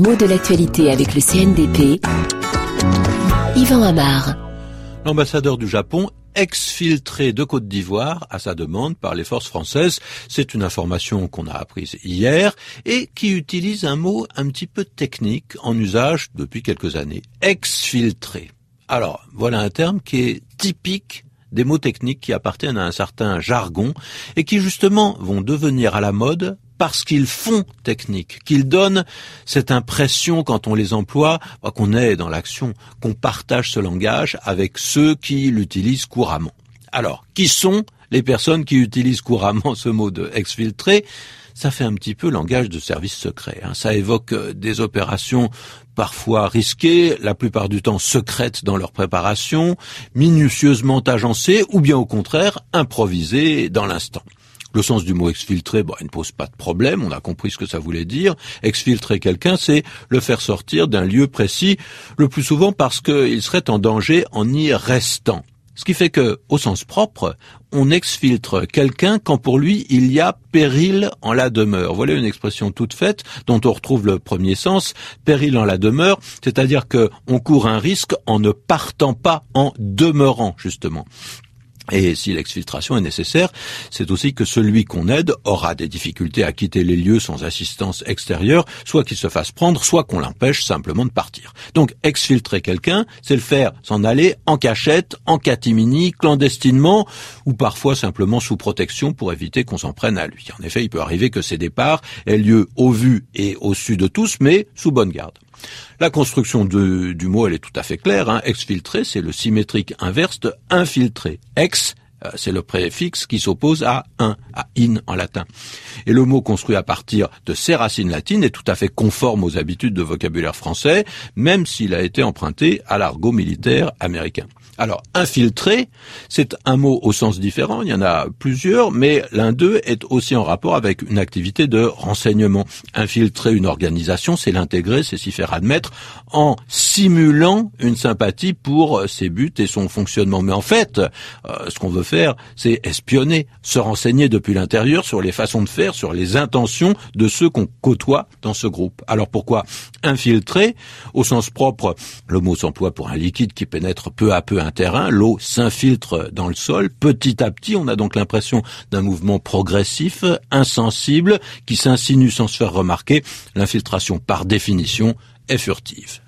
mots de l'actualité avec le CNDP. Yvan Amar. L'ambassadeur du Japon exfiltré de Côte d'Ivoire à sa demande par les forces françaises. C'est une information qu'on a apprise hier et qui utilise un mot un petit peu technique en usage depuis quelques années. Exfiltré. Alors, voilà un terme qui est typique des mots techniques qui appartiennent à un certain jargon et qui justement vont devenir à la mode parce qu'ils font technique, qu'ils donnent cette impression quand on les emploie, bah, qu'on est dans l'action, qu'on partage ce langage avec ceux qui l'utilisent couramment. Alors, qui sont les personnes qui utilisent couramment ce mot de exfiltré ça fait un petit peu langage de service secret. Hein. Ça évoque euh, des opérations parfois risquées, la plupart du temps secrètes dans leur préparation, minutieusement agencées ou bien au contraire improvisées dans l'instant. Le sens du mot exfiltrer, bon, il ne pose pas de problème, on a compris ce que ça voulait dire. Exfiltrer quelqu'un, c'est le faire sortir d'un lieu précis, le plus souvent parce qu'il serait en danger en y restant. Ce qui fait que, au sens propre, on exfiltre quelqu'un quand pour lui il y a péril en la demeure. Voilà une expression toute faite dont on retrouve le premier sens, péril en la demeure, c'est-à-dire que on court un risque en ne partant pas, en demeurant justement. Et si l'exfiltration est nécessaire, c'est aussi que celui qu'on aide aura des difficultés à quitter les lieux sans assistance extérieure, soit qu'il se fasse prendre, soit qu'on l'empêche simplement de partir. Donc exfiltrer quelqu'un, c'est le faire s'en aller en cachette, en catimini, clandestinement, ou parfois simplement sous protection pour éviter qu'on s'en prenne à lui. En effet, il peut arriver que ces départs aient lieu au vu et au su de tous, mais sous bonne garde. La construction du mot, elle est tout à fait claire. Hein. Exfiltré, c'est le symétrique inverse de infiltré. Ex, c'est le préfixe qui s'oppose à un, à in en latin. Et le mot construit à partir de ces racines latines est tout à fait conforme aux habitudes de vocabulaire français, même s'il a été emprunté à l'argot militaire américain. Alors, infiltrer, c'est un mot au sens différent, il y en a plusieurs, mais l'un d'eux est aussi en rapport avec une activité de renseignement. Infiltrer une organisation, c'est l'intégrer, c'est s'y faire admettre, en simulant une sympathie pour ses buts et son fonctionnement. Mais en fait, euh, ce qu'on veut c'est espionner, se renseigner depuis l'intérieur sur les façons de faire, sur les intentions de ceux qu'on côtoie dans ce groupe. Alors pourquoi infiltrer Au sens propre, le mot s'emploie pour un liquide qui pénètre peu à peu un terrain, l'eau s'infiltre dans le sol. Petit à petit, on a donc l'impression d'un mouvement progressif, insensible, qui s'insinue sans se faire remarquer. L'infiltration, par définition, est furtive.